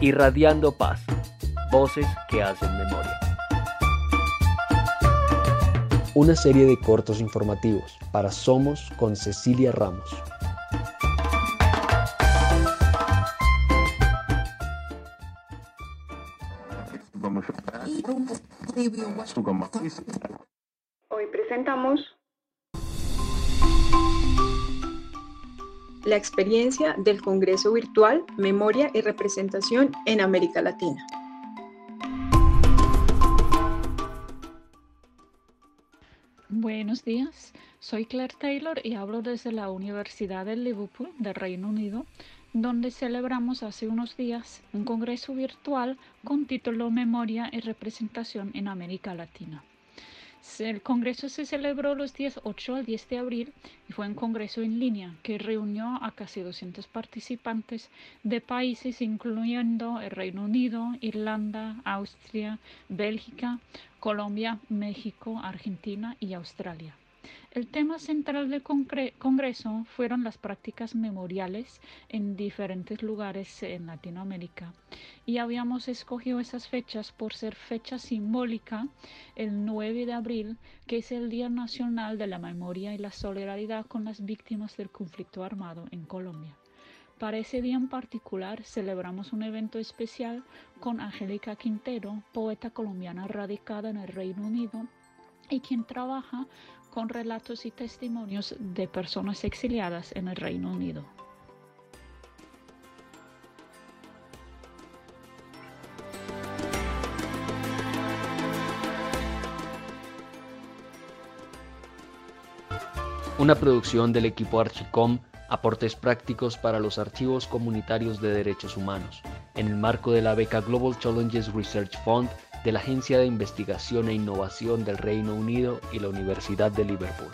Irradiando paz. Voces que hacen memoria. Una serie de cortos informativos para Somos con Cecilia Ramos. Hoy presentamos la experiencia del Congreso Virtual Memoria y Representación en América Latina. Buenos días, soy Claire Taylor y hablo desde la Universidad de Liverpool, del Reino Unido, donde celebramos hace unos días un congreso virtual con título Memoria y Representación en América Latina. El congreso se celebró los días 8 al 10 de abril y fue un congreso en línea que reunió a casi 200 participantes de países incluyendo el Reino Unido, Irlanda, Austria, Bélgica, Colombia, México, Argentina y Australia. El tema central del Congreso fueron las prácticas memoriales en diferentes lugares en Latinoamérica y habíamos escogido esas fechas por ser fecha simbólica el 9 de abril, que es el Día Nacional de la Memoria y la Solidaridad con las víctimas del conflicto armado en Colombia. Para ese día en particular celebramos un evento especial con Angélica Quintero, poeta colombiana radicada en el Reino Unido y quien trabaja con relatos y testimonios de personas exiliadas en el Reino Unido. Una producción del equipo Archicom, aportes prácticos para los archivos comunitarios de derechos humanos, en el marco de la beca Global Challenges Research Fund de la Agencia de Investigación e Innovación del Reino Unido y la Universidad de Liverpool.